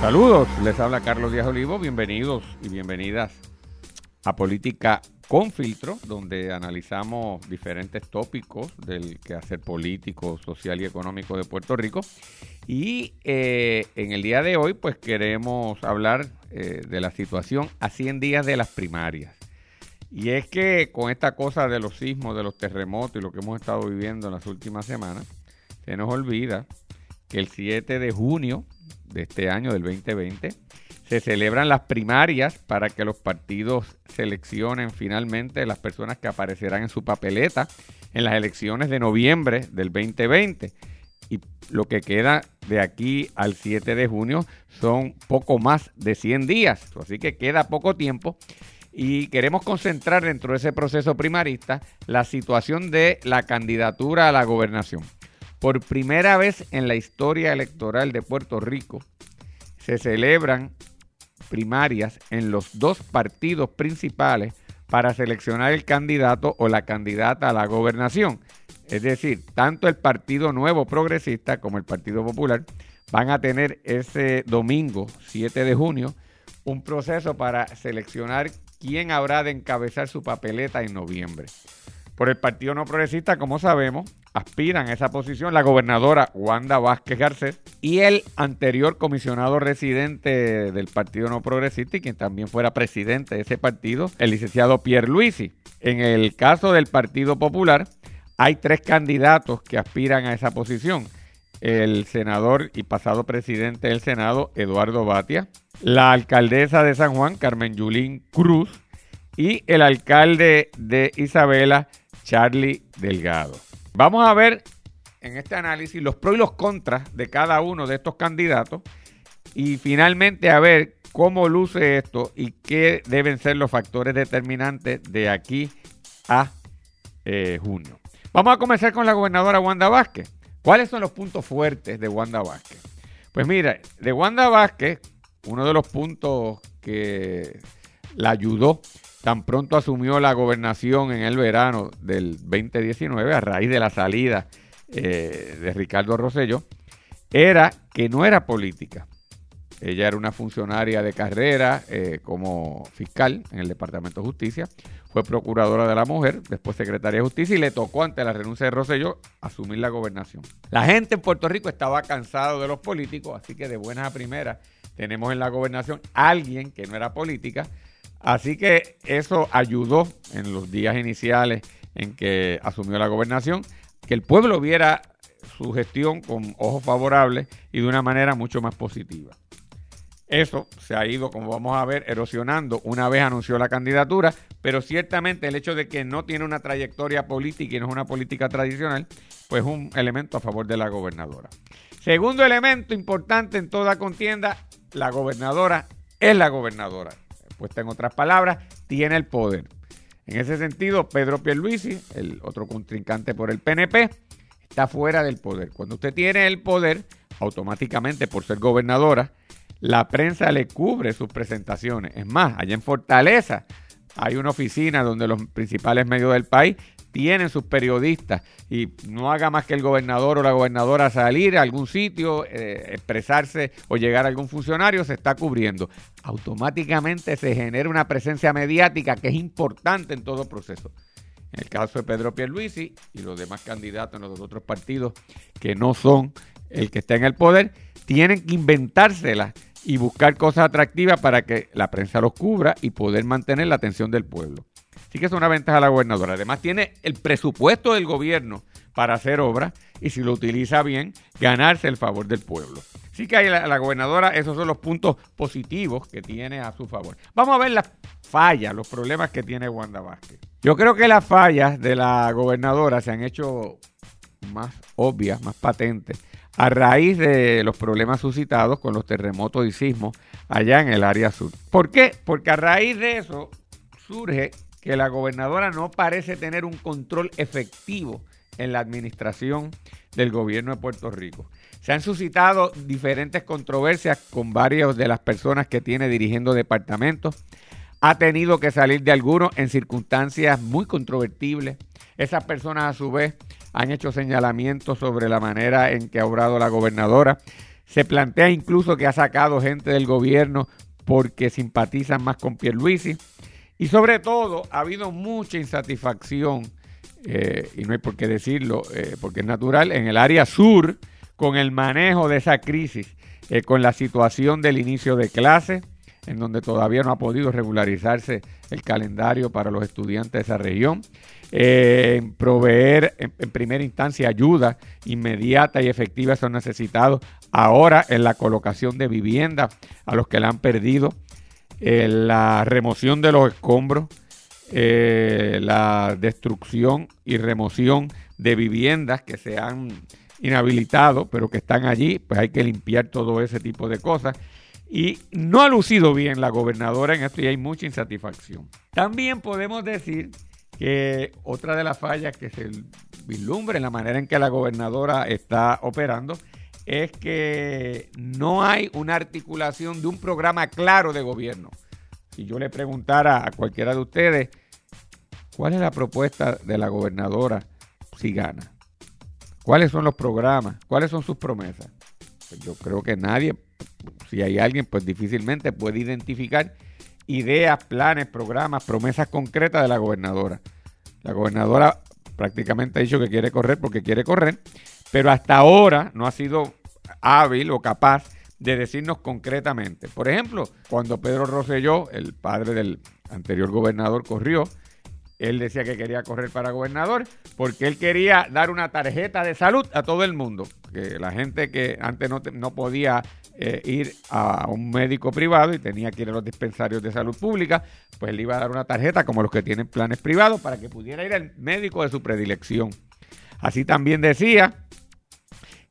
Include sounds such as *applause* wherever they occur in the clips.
Saludos, les habla Carlos Díaz Olivo, bienvenidos y bienvenidas a Política con Filtro, donde analizamos diferentes tópicos del quehacer político, social y económico de Puerto Rico. Y eh, en el día de hoy, pues queremos hablar eh, de la situación a 100 días de las primarias. Y es que con esta cosa de los sismos, de los terremotos y lo que hemos estado viviendo en las últimas semanas, se nos olvida que el 7 de junio de este año, del 2020, se celebran las primarias para que los partidos seleccionen finalmente las personas que aparecerán en su papeleta en las elecciones de noviembre del 2020. Y lo que queda de aquí al 7 de junio son poco más de 100 días. Así que queda poco tiempo. Y queremos concentrar dentro de ese proceso primarista la situación de la candidatura a la gobernación. Por primera vez en la historia electoral de Puerto Rico se celebran primarias en los dos partidos principales para seleccionar el candidato o la candidata a la gobernación. Es decir, tanto el Partido Nuevo Progresista como el Partido Popular van a tener ese domingo 7 de junio un proceso para seleccionar quién habrá de encabezar su papeleta en noviembre. Por el Partido No Progresista, como sabemos, aspiran a esa posición la gobernadora Wanda Vázquez Garcés y el anterior comisionado residente del Partido No Progresista y quien también fuera presidente de ese partido, el licenciado Pierre Luisi. En el caso del Partido Popular, hay tres candidatos que aspiran a esa posición. El senador y pasado presidente del Senado, Eduardo Batia, la alcaldesa de San Juan, Carmen Yulín Cruz, y el alcalde de Isabela, Charlie Delgado. Vamos a ver en este análisis los pros y los contras de cada uno de estos candidatos y finalmente a ver cómo luce esto y qué deben ser los factores determinantes de aquí a eh, junio. Vamos a comenzar con la gobernadora Wanda Vázquez. ¿Cuáles son los puntos fuertes de Wanda Vázquez? Pues mira, de Wanda Vázquez, uno de los puntos que la ayudó tan pronto asumió la gobernación en el verano del 2019, a raíz de la salida eh, de Ricardo Rosello, era que no era política. Ella era una funcionaria de carrera eh, como fiscal en el Departamento de Justicia, fue procuradora de la mujer, después secretaria de Justicia y le tocó ante la renuncia de Rosselló asumir la gobernación. La gente en Puerto Rico estaba cansado de los políticos, así que de buenas a primeras tenemos en la gobernación alguien que no era política, Así que eso ayudó en los días iniciales en que asumió la gobernación, que el pueblo viera su gestión con ojos favorables y de una manera mucho más positiva. Eso se ha ido, como vamos a ver, erosionando una vez anunció la candidatura, pero ciertamente el hecho de que no tiene una trayectoria política y no es una política tradicional, pues es un elemento a favor de la gobernadora. Segundo elemento importante en toda contienda, la gobernadora es la gobernadora puesta en otras palabras, tiene el poder. En ese sentido, Pedro Pierluisi, el otro contrincante por el PNP, está fuera del poder. Cuando usted tiene el poder, automáticamente por ser gobernadora, la prensa le cubre sus presentaciones. Es más, allá en Fortaleza hay una oficina donde los principales medios del país tienen sus periodistas y no haga más que el gobernador o la gobernadora salir a algún sitio, eh, expresarse o llegar a algún funcionario, se está cubriendo. Automáticamente se genera una presencia mediática que es importante en todo proceso. En el caso de Pedro Pierluisi y los demás candidatos en los otros partidos que no son el que está en el poder, tienen que inventárselas y buscar cosas atractivas para que la prensa los cubra y poder mantener la atención del pueblo. Así que es una ventaja a la gobernadora. Además, tiene el presupuesto del gobierno para hacer obras y si lo utiliza bien, ganarse el favor del pueblo. Así que ahí la, la, gobernadora, esos son los puntos positivos que tiene a su favor. Vamos a ver las fallas, los problemas que tiene Wanda Vázquez. Yo creo que las fallas de la gobernadora se han hecho más obvias, más patentes, a raíz de los problemas suscitados con los terremotos y sismos allá en el área sur. ¿Por qué? Porque a raíz de eso surge que la gobernadora no parece tener un control efectivo en la administración del gobierno de Puerto Rico. Se han suscitado diferentes controversias con varias de las personas que tiene dirigiendo departamentos. Ha tenido que salir de algunos en circunstancias muy controvertibles. Esas personas a su vez han hecho señalamientos sobre la manera en que ha obrado la gobernadora. Se plantea incluso que ha sacado gente del gobierno porque simpatizan más con Pierluisi. Y sobre todo, ha habido mucha insatisfacción, eh, y no hay por qué decirlo, eh, porque es natural, en el área sur, con el manejo de esa crisis, eh, con la situación del inicio de clase, en donde todavía no ha podido regularizarse el calendario para los estudiantes de esa región, eh, proveer en, primera instancia ayuda inmediata y efectiva a esos necesitados, ahora en la colocación de vivienda a los que la han perdido, la remoción de los escombros, eh, la destrucción y remoción de viviendas que se han inhabilitado, pero que están allí, pues hay que limpiar todo ese tipo de cosas. Y no ha lucido bien la gobernadora en esto y hay mucha insatisfacción. También podemos decir que otra de las fallas que se vislumbra en la manera en que la gobernadora está operando es que no hay una articulación de un programa claro de gobierno. Si yo le preguntara a cualquiera de ustedes, ¿cuál es la propuesta de la gobernadora si gana? ¿Cuáles son los programas? ¿Cuáles son sus promesas? Pues yo creo que nadie si hay alguien, pues difícilmente puede identificar ideas, planes, programas, promesas concretas de la gobernadora. La gobernadora prácticamente ha dicho que quiere correr porque quiere correr, pero hasta ahora no ha sido hábil o capaz de decirnos concretamente. Por ejemplo, cuando Pedro Rosselló, el padre del anterior gobernador, corrió, él decía que quería correr para gobernador porque él quería dar una tarjeta de salud a todo el mundo. Que la gente que antes no, no podía eh, ir a un médico privado y tenía que ir a los dispensarios de salud pública, pues le iba a dar una tarjeta como los que tienen planes privados para que pudiera ir al médico de su predilección. Así también decía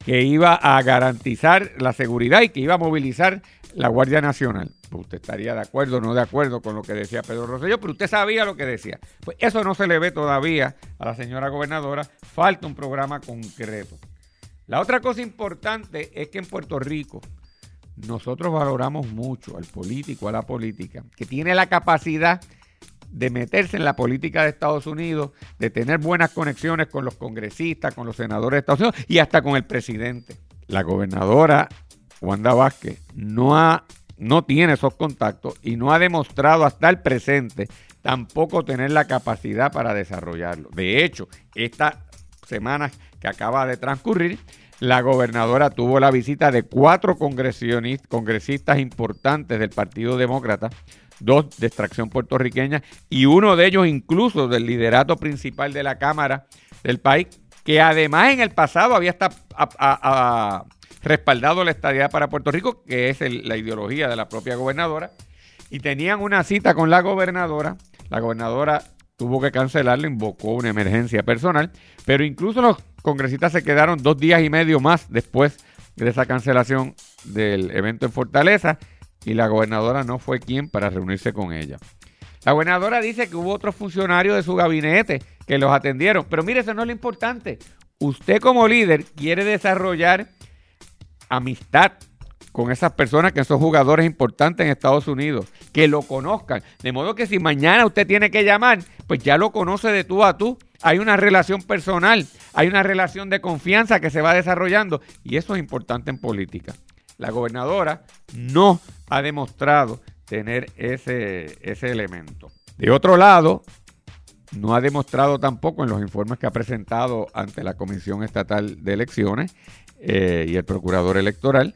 que iba a garantizar la seguridad y que iba a movilizar la Guardia Nacional. Pues usted estaría de acuerdo o no de acuerdo con lo que decía Pedro Rosselló, pero usted sabía lo que decía. Pues eso no se le ve todavía a la señora gobernadora. Falta un programa concreto. La otra cosa importante es que en Puerto Rico nosotros valoramos mucho al político, a la política, que tiene la capacidad de meterse en la política de Estados Unidos, de tener buenas conexiones con los congresistas, con los senadores de Estados Unidos y hasta con el presidente. La gobernadora Wanda Vázquez no, ha, no tiene esos contactos y no ha demostrado hasta el presente tampoco tener la capacidad para desarrollarlo. De hecho, esta semana que acaba de transcurrir, la gobernadora tuvo la visita de cuatro congresistas importantes del Partido Demócrata, dos de extracción puertorriqueña y uno de ellos incluso del liderato principal de la Cámara del país, que además en el pasado había estado respaldado la estadía para Puerto Rico, que es la ideología de la propia gobernadora, y tenían una cita con la gobernadora. La gobernadora tuvo que cancelarlo, invocó una emergencia personal, pero incluso los congresistas se quedaron dos días y medio más después de esa cancelación del evento en Fortaleza y la gobernadora no fue quien para reunirse con ella. La gobernadora dice que hubo otros funcionarios de su gabinete que los atendieron, pero mire, eso no es lo importante. Usted como líder quiere desarrollar amistad con esas personas que son jugadores importantes en Estados Unidos, que lo conozcan. De modo que si mañana usted tiene que llamar, pues ya lo conoce de tú a tú. Hay una relación personal, hay una relación de confianza que se va desarrollando y eso es importante en política. La gobernadora no ha demostrado tener ese, ese elemento. De otro lado, no ha demostrado tampoco en los informes que ha presentado ante la Comisión Estatal de Elecciones eh, y el Procurador Electoral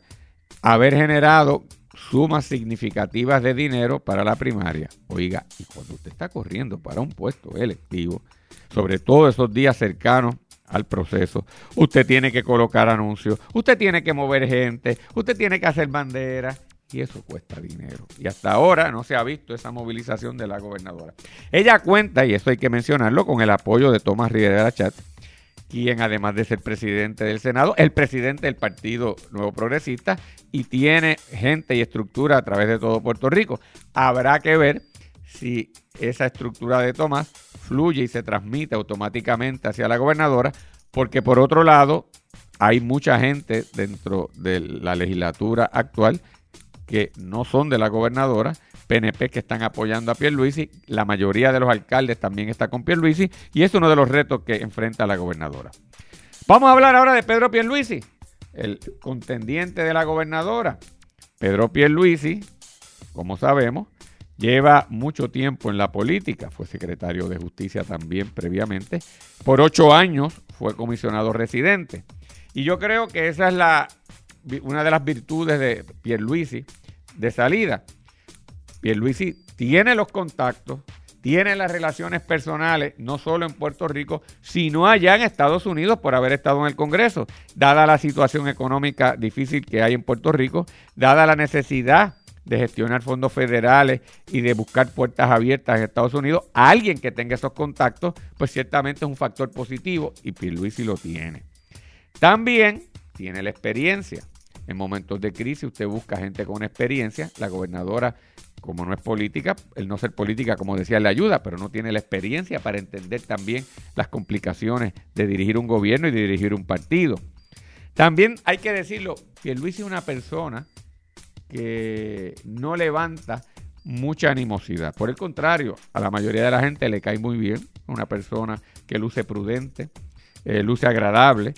haber generado sumas significativas de dinero para la primaria. Oiga, y cuando usted está corriendo para un puesto electivo, sobre todo esos días cercanos al proceso, usted tiene que colocar anuncios, usted tiene que mover gente, usted tiene que hacer banderas y eso cuesta dinero. Y hasta ahora no se ha visto esa movilización de la gobernadora. Ella cuenta, y eso hay que mencionarlo, con el apoyo de Tomás Rivera Chat, quien además de ser presidente del Senado, el presidente del Partido Nuevo Progresista y tiene gente y estructura a través de todo Puerto Rico. Habrá que ver si esa estructura de Tomás fluye y se transmite automáticamente hacia la gobernadora, porque por otro lado hay mucha gente dentro de la legislatura actual que no son de la gobernadora, PNP que están apoyando a Pierluisi, la mayoría de los alcaldes también está con Pierluisi y es uno de los retos que enfrenta la gobernadora. Vamos a hablar ahora de Pedro Pierluisi. el contendiente de la gobernadora, Pedro Pierluisi, como sabemos, lleva mucho tiempo en la política, fue secretario de Justicia también previamente, por ocho años fue comisionado residente. Y yo creo que esa es la, una de las virtudes de Pierluisi de salida. Pierluisi tiene los contactos, tiene las relaciones personales, no solo en Puerto Rico, sino allá en Estados Unidos por haber estado en el Congreso, dada la situación económica difícil que hay en Puerto Rico, dada la necesidad de gestionar fondos federales y de buscar puertas abiertas en Estados Unidos, alguien que tenga esos contactos, pues ciertamente es un factor positivo y Pierluisi lo tiene. También tiene la experiencia. En momentos de crisis usted busca gente con experiencia. La gobernadora como no es política, el no ser política, como decía, le ayuda, pero no tiene la experiencia para entender también las complicaciones de dirigir un gobierno y de dirigir un partido. También hay que decirlo, Luis es una persona que no levanta mucha animosidad. Por el contrario, a la mayoría de la gente le cae muy bien, una persona que luce prudente, eh, luce agradable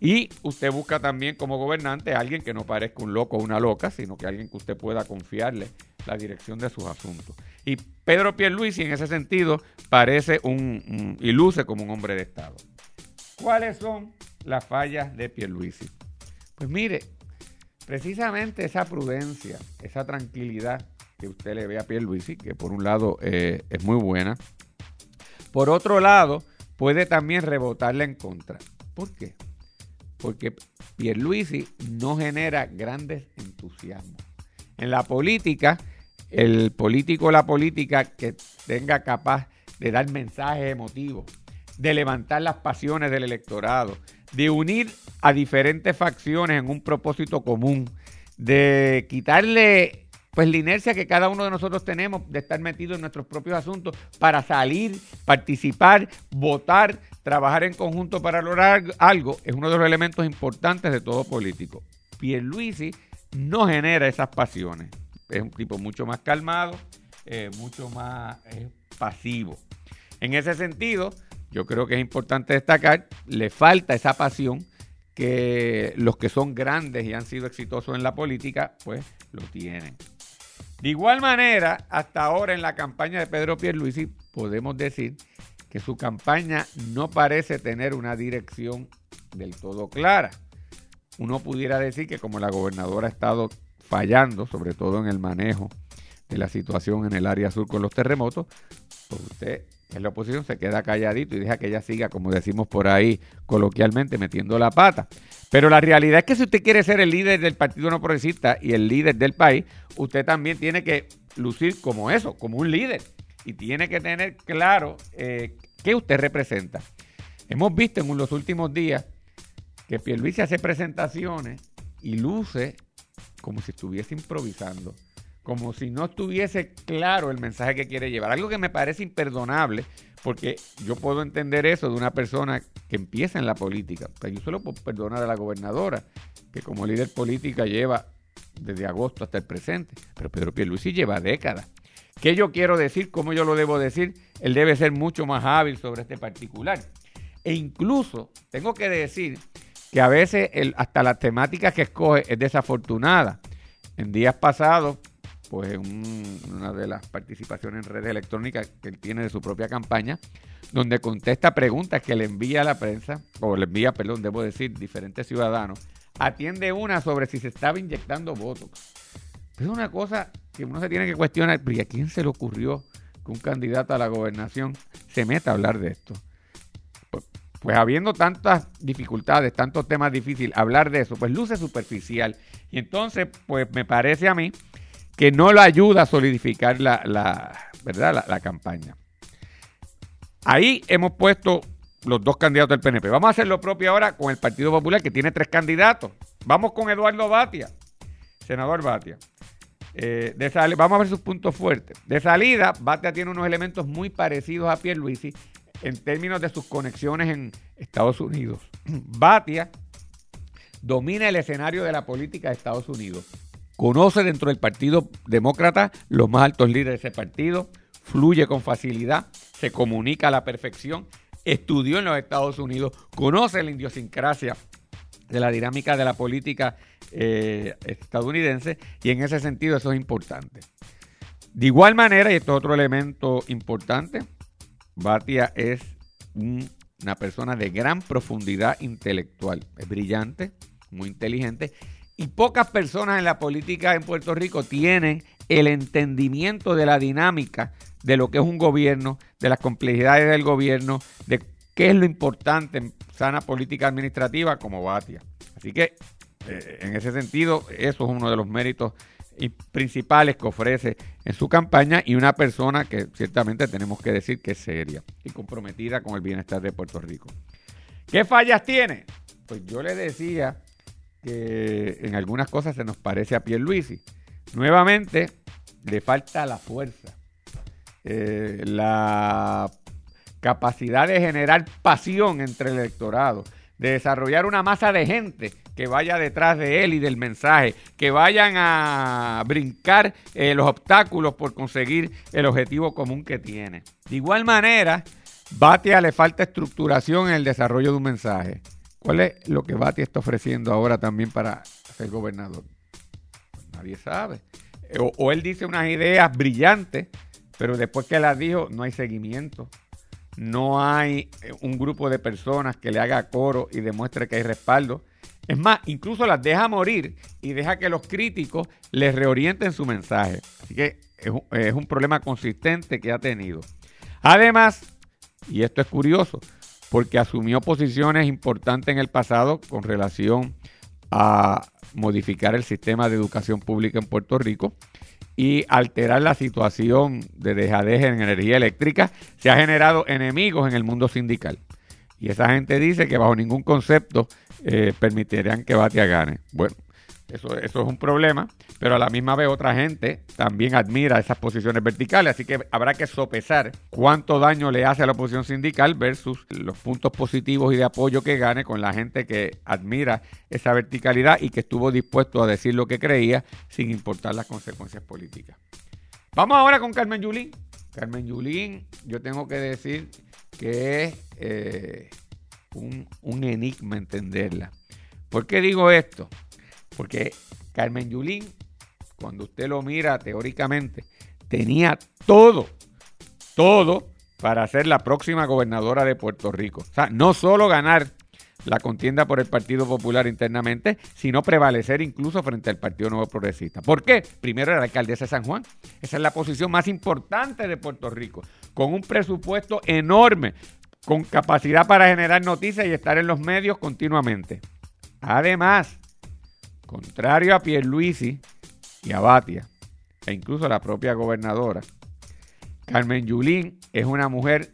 y usted busca también como gobernante a alguien que no parezca un loco o una loca, sino que alguien que usted pueda confiarle la dirección de sus asuntos. Y Pedro Pierluisi en ese sentido parece un, y luce como un hombre de Estado. ¿Cuáles son las fallas de Pierluisi? Pues mire, precisamente esa prudencia, esa tranquilidad que usted le ve a Pierluisi, que por un lado eh, es muy buena, por otro lado puede también rebotarle en contra. ¿Por qué? porque Pierluisi no genera grandes entusiasmos. En la política, el político o la política que tenga capaz de dar mensajes emotivos, de levantar las pasiones del electorado, de unir a diferentes facciones en un propósito común, de quitarle pues la inercia que cada uno de nosotros tenemos de estar metido en nuestros propios asuntos para salir, participar, votar, trabajar en conjunto para lograr algo, es uno de los elementos importantes de todo político. Pierluisi no genera esas pasiones. Es un tipo mucho más calmado, eh, mucho más eh, pasivo. En ese sentido, yo creo que es importante destacar, le falta esa pasión que los que son grandes y han sido exitosos en la política, pues lo tienen. De igual manera, hasta ahora en la campaña de Pedro Pierluisi podemos decir que su campaña no parece tener una dirección del todo clara. Uno pudiera decir que como la gobernadora ha estado fallando, sobre todo en el manejo de la situación en el área sur con los terremotos, pues usted en la oposición se queda calladito y deja que ella siga, como decimos por ahí coloquialmente, metiendo la pata. Pero la realidad es que si usted quiere ser el líder del Partido No Progresista y el líder del país, usted también tiene que lucir como eso, como un líder. Y tiene que tener claro eh, qué usted representa. Hemos visto en los últimos días que Pierluisi hace presentaciones y luce como si estuviese improvisando como si no estuviese claro el mensaje que quiere llevar. Algo que me parece imperdonable, porque yo puedo entender eso de una persona que empieza en la política. Yo solo puedo perdonar a la gobernadora, que como líder política lleva desde agosto hasta el presente. Pero Pedro Pierluisi lleva décadas. ¿Qué yo quiero decir? ¿Cómo yo lo debo decir? Él debe ser mucho más hábil sobre este particular. E incluso tengo que decir que a veces hasta las temáticas que escoge es desafortunada. En días pasados pues en una de las participaciones en redes electrónicas que él tiene de su propia campaña, donde contesta preguntas que le envía a la prensa, o le envía, perdón, debo decir, diferentes ciudadanos, atiende una sobre si se estaba inyectando votos. Es una cosa que uno se tiene que cuestionar, ¿y a quién se le ocurrió que un candidato a la gobernación se meta a hablar de esto? Pues, pues habiendo tantas dificultades, tantos temas difíciles, hablar de eso, pues luce superficial. Y entonces, pues me parece a mí que no lo ayuda a solidificar la, ¿verdad? La, campaña. Ahí hemos puesto los dos candidatos del PNP. Vamos a hacer lo propio ahora con el Partido Popular, que tiene tres candidatos. Vamos con Eduardo Batia, senador Batia. Eh, de vamos a ver sus puntos fuertes. De salida, Batia tiene unos elementos muy parecidos a Pierluisi en términos de sus conexiones en Estados Unidos. *clears throat* Batia domina el escenario de la política de Estados Unidos conoce dentro del Partido Demócrata los más altos líderes de ese partido, fluye con facilidad, se comunica a la perfección, estudió en los Estados Unidos, conoce la idiosincrasia de la dinámica de la política eh, estadounidense y en ese sentido eso es importante. De igual manera, y esto es otro elemento importante, Batia es una persona de gran profundidad intelectual, es brillante, muy inteligente, y pocas personas en la política en Puerto Rico tienen el entendimiento de la dinámica de lo que es un gobierno, de las complejidades del gobierno, de qué es lo importante en sana política administrativa como Batia. Así que, eh, en ese sentido, eso es uno de los méritos principales que ofrece en su campaña y una persona que ciertamente tenemos que decir que es seria y comprometida con el bienestar de Puerto Rico. ¿Qué fallas tiene? Pues yo le decía que en algunas cosas se nos parece a Pierluisi. Nuevamente, le falta la fuerza, eh, la capacidad de generar pasión entre el electorado, de desarrollar una masa de gente que vaya detrás de él y del mensaje, que vayan a brincar eh, los obstáculos por conseguir el objetivo común que tiene. De igual manera, Batia le falta estructuración en el desarrollo de un mensaje. ¿Cuál es lo que Batia está ofreciendo ahora también para ser gobernador? Pues nadie sabe. O, o él dice unas ideas brillantes, pero después que las dijo no hay seguimiento no hay eh, un grupo de personas que le haga coro y demuestre que hay respaldo. Es más, incluso las deja morir y deja que los críticos les reorienten su mensaje. Así que es un, problema consistente que ha tenido. Además, y esto es curioso, porque asumió posiciones importantes en el pasado con relación a modificar el sistema de educación pública en Puerto Rico y alterar la situación de dejadez en energía eléctrica, se ha generado enemigos en el mundo sindical. Y esa gente dice que bajo ningún concepto eh, permitirán que Batia gane. Bueno, eso, es un problema, pero a la misma vez otra gente también admira esas posiciones verticales, así que habrá que sopesar cuánto daño le hace a la oposición sindical versus los puntos positivos y de apoyo que gane con la gente que admira esa verticalidad y que estuvo dispuesto a decir lo que creía sin importar las consecuencias políticas. Vamos ahora con Carmen Yulín. Carmen Yulín, yo tengo que decir que es eh, un, un enigma entenderla. ¿Por qué digo esto? Porque Carmen Yulín, cuando usted lo mira teóricamente, tenía todo, todo para ser la próxima gobernadora de Puerto Rico. O sea, no solo ganar la contienda por el Partido Popular internamente, sino prevalecer incluso frente al Partido Nuevo Progresista. ¿Por qué? Primero era alcaldesa de San Juan. Esa es la posición más importante de Puerto Rico, con un presupuesto enorme, con capacidad para generar noticias y estar en los medios continuamente. Además, contrario a Pierluisi y a Batia, e incluso a la propia gobernadora, Carmen Yulín es una mujer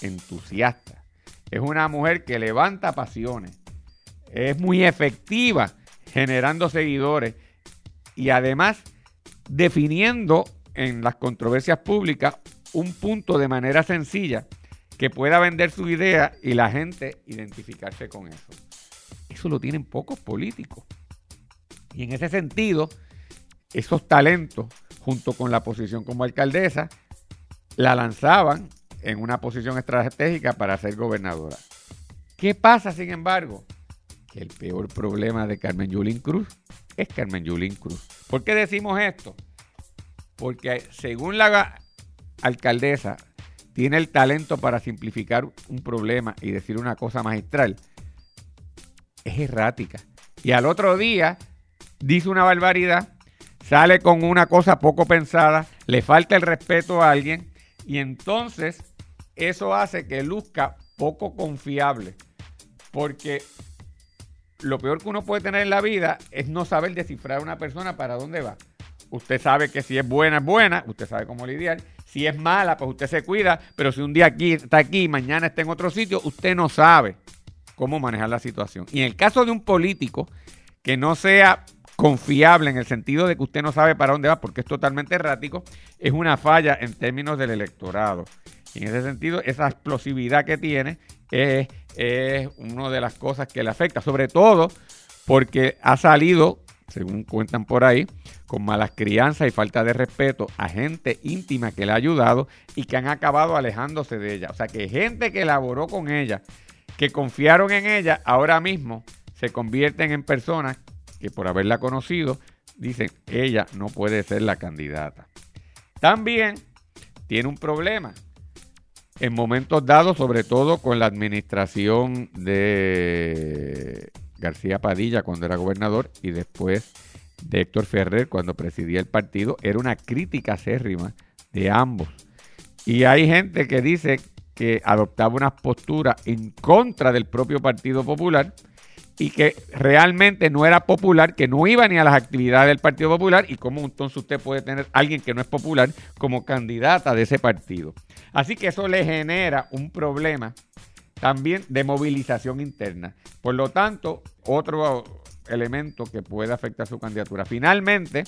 entusiasta, es una mujer que levanta pasiones, es muy efectiva generando seguidores y además definiendo en las controversias públicas un punto de manera sencilla que pueda vender su idea y la gente identificarse con eso. Eso lo tienen pocos políticos. Y en ese sentido, esos talentos, junto con la posición como alcaldesa, la lanzaban en una posición estratégica para ser gobernadora. ¿Qué pasa, sin embargo? Que el peor problema de Carmen Yulín Cruz es Carmen Yulín Cruz. ¿Por qué decimos esto? Porque según la alcaldesa, tiene el talento para simplificar un problema y decir una cosa magistral. Es errática. Y al otro día dice una barbaridad, sale con una cosa poco pensada, le falta el respeto a alguien y entonces eso hace que luzca poco confiable. Porque lo peor que uno puede tener en la vida es no saber descifrar a una persona para dónde va. Usted sabe que si es buena, es buena, usted sabe cómo lidiar. Si es mala, pues usted se cuida, pero si un día aquí está aquí y mañana está en otro sitio, usted no sabe cómo manejar la situación. Y en el caso de un político que no sea confiable en el sentido de que usted no sabe para dónde va porque es totalmente errático, es una falla en términos del electorado. Y en ese sentido, esa explosividad que tiene es, una de las cosas que le afecta, sobre todo porque ha salido, según cuentan por ahí, con malas crianzas y falta de respeto a gente íntima que le ha ayudado y que han acabado alejándose de ella. O sea que gente que elaboró con ella, que confiaron en ella, ahora mismo se convierten en personas que por haberla conocido dicen, ella no puede ser la candidata. También tiene un problema. En momentos dados, sobre todo con la administración de García Padilla cuando era gobernador y después de Héctor Ferrer cuando presidía el partido, era una crítica acérrima de ambos. Y hay gente que dice que adoptaba una postura en contra del propio Partido Popular y que realmente no era popular, que no iba ni a las actividades del Partido Popular y cómo entonces usted puede tener a alguien que no es popular como candidata de ese partido. Así que eso le genera un problema también de movilización interna. Por lo tanto, otro elemento que puede afectar su candidatura. Finalmente,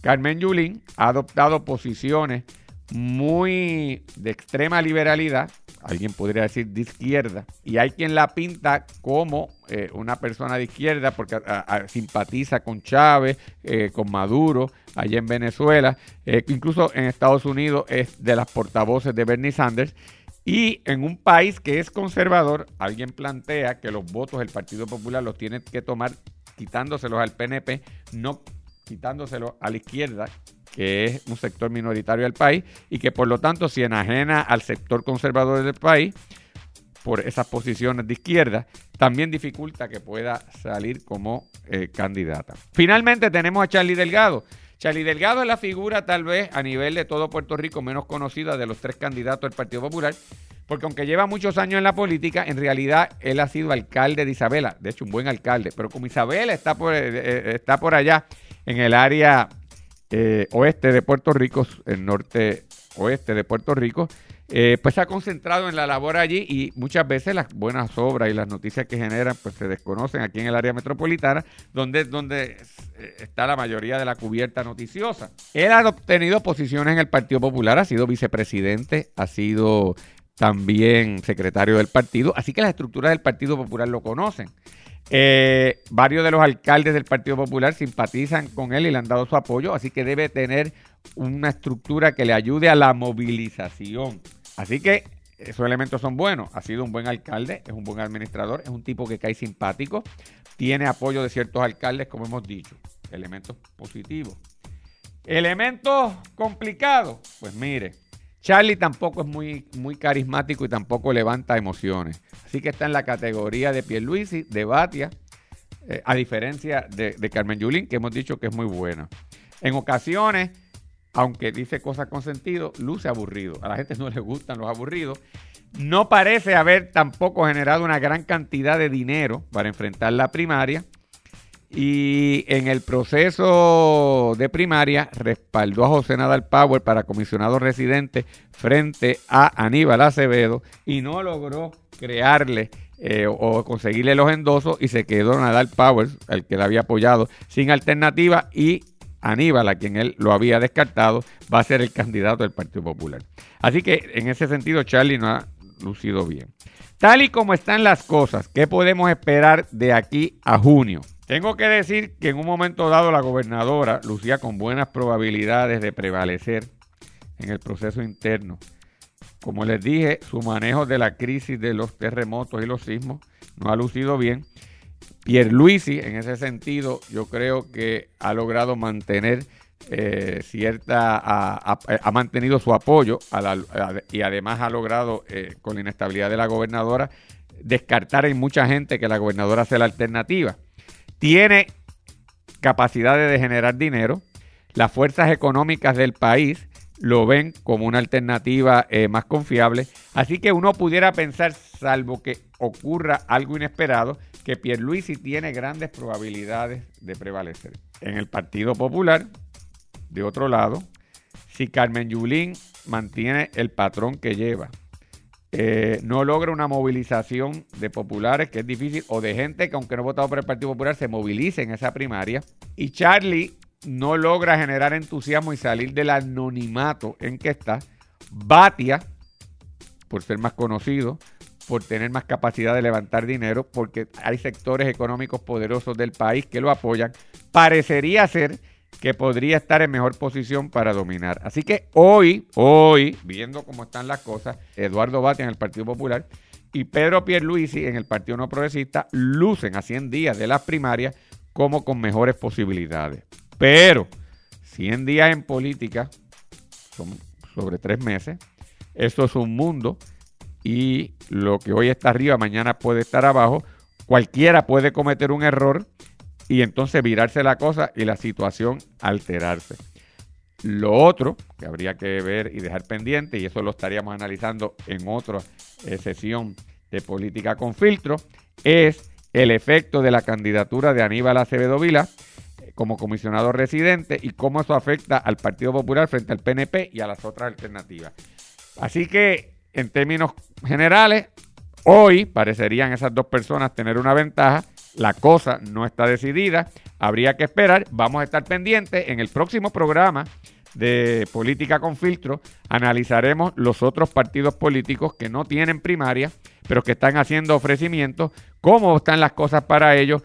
Carmen Yulín ha adoptado posiciones muy de extrema liberalidad, alguien podría decir de izquierda, y hay quien la pinta como eh, una persona de izquierda porque simpatiza con Chávez, eh, con Maduro, allá en Venezuela, eh, incluso en Estados Unidos es de las portavoces de Bernie Sanders. Y en un país que es conservador, alguien plantea que los votos del Partido Popular los tiene que tomar quitándoselos al PNP, no quitándoselos a la izquierda, que es un sector minoritario del país y que por lo tanto si enajena al sector conservador del país por esas posiciones de izquierda, también dificulta que pueda salir como eh, candidata. Finalmente tenemos a Charlie Delgado. Charlie Delgado es la figura tal vez a nivel de todo Puerto Rico menos conocida de los tres candidatos del Partido Popular, porque aunque lleva muchos años en la política, en realidad él ha sido alcalde de Isabela, de hecho un buen alcalde, pero como Isabela está por, eh, eh, está por allá en el área eh, oeste de Puerto Rico, el norte oeste de Puerto Rico, eh, pues se ha concentrado en la labor allí y muchas veces las buenas obras y las noticias que generan pues se desconocen aquí en el área metropolitana, donde, donde eh, está la mayoría de la cubierta noticiosa. Él ha obtenido posiciones en el Partido Popular, ha sido vicepresidente, ha sido también secretario del partido, así que las estructuras del Partido Popular lo conocen. Eh, varios de los alcaldes del Partido Popular simpatizan con él y le han dado su apoyo, así que debe tener una estructura que le ayude a la movilización. Así que esos elementos son buenos. Ha sido un buen alcalde, es un buen administrador, es un tipo que cae simpático, tiene apoyo de ciertos alcaldes, como hemos dicho. Elementos positivos. Elementos complicados. Pues mire, Charlie tampoco es muy, muy carismático y tampoco levanta emociones. Así que está en la categoría de Pierluisi, de Batia, eh, a diferencia de, Carmen Yulín, que hemos dicho que es muy buena. En ocasiones, aunque dice cosas con sentido, luce aburrido. A la gente no le gustan los aburridos. No parece haber tampoco generado una gran cantidad de dinero para enfrentar la primaria. Y en el proceso de primaria respaldó a José Nadal Power para comisionado residente frente a Aníbal Acevedo y no logró crearle eh, o conseguirle los endosos y se quedó Nadal Power, el que le había apoyado, sin alternativa y Aníbal, a quien él lo había descartado, va a ser el candidato del Partido Popular. Así que en ese sentido Charlie no ha lucido bien. Tal y como están las cosas, ¿qué podemos esperar de aquí a junio? Tengo que decir que en un momento dado la gobernadora lucía con buenas probabilidades de prevalecer en el proceso interno. Como les dije, su manejo de la crisis de los terremotos y los sismos no ha lucido bien. Pierluisi, en ese sentido, yo creo que ha logrado mantener eh, cierta, ha, mantenido su apoyo y además ha logrado, eh, con la inestabilidad de la gobernadora, descartar en mucha gente que la gobernadora sea la alternativa tiene capacidad de generar dinero. Las fuerzas económicas del país lo ven como una alternativa eh, más confiable. Así que uno pudiera pensar, salvo que ocurra algo inesperado, que Pierluisi tiene grandes probabilidades de prevalecer. En el Partido Popular, de otro lado, si Carmen Yulín mantiene el patrón que lleva, eh, no logra una movilización de populares, que es difícil, o de gente que aunque no ha votado por el Partido Popular se movilice en esa primaria. Y Charlie no logra generar entusiasmo y salir del anonimato en que está. Batia, por ser más conocido, por tener más capacidad de levantar dinero, porque hay sectores económicos poderosos del país que lo apoyan, parecería ser que podría estar en mejor posición para dominar. Así que hoy, hoy, viendo cómo están las cosas, Eduardo Bate en el Partido Popular y Pedro Pierluisi en el Partido No Progresista lucen a 100 días de las primarias como con mejores posibilidades. Pero 100 días en política son sobre tres meses. Esto es un mundo y lo que hoy está arriba, mañana puede estar abajo. Cualquiera puede cometer un error y entonces virarse la cosa y la situación alterarse. Lo otro que habría que ver y dejar pendiente, y eso lo estaríamos analizando en otra eh, sesión de política con filtro, es el efecto de la candidatura de Aníbal Acevedo Vila eh, como comisionado residente y cómo eso afecta al Partido Popular frente al PNP y a las otras alternativas. Así que, en términos generales, hoy parecerían esas dos personas tener una ventaja. La cosa no está decidida. Habría que esperar. Vamos a estar pendientes en el próximo programa de Política con Filtro. Analizaremos los otros partidos políticos que no tienen primaria, pero que están haciendo ofrecimientos, cómo están las cosas para ellos,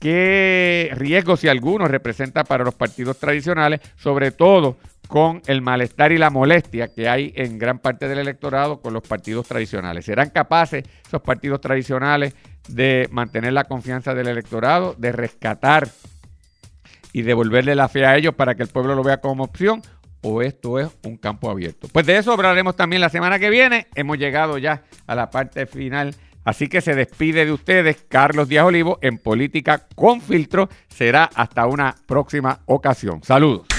qué riesgos, si algunos, representa para los partidos tradicionales, sobre todo con el malestar y la molestia que hay en gran parte del electorado con los partidos tradicionales. ¿Serán capaces esos partidos tradicionales de mantener la confianza del electorado, de rescatar y devolverle la fe a ellos para que el pueblo lo vea como opción? ¿O esto es un campo abierto? Pues de eso hablaremos también la semana que viene. Hemos llegado ya a la parte final. Así que se despide de ustedes Carlos Díaz Olivo en Política con Filtro. Será hasta una próxima ocasión. Saludos.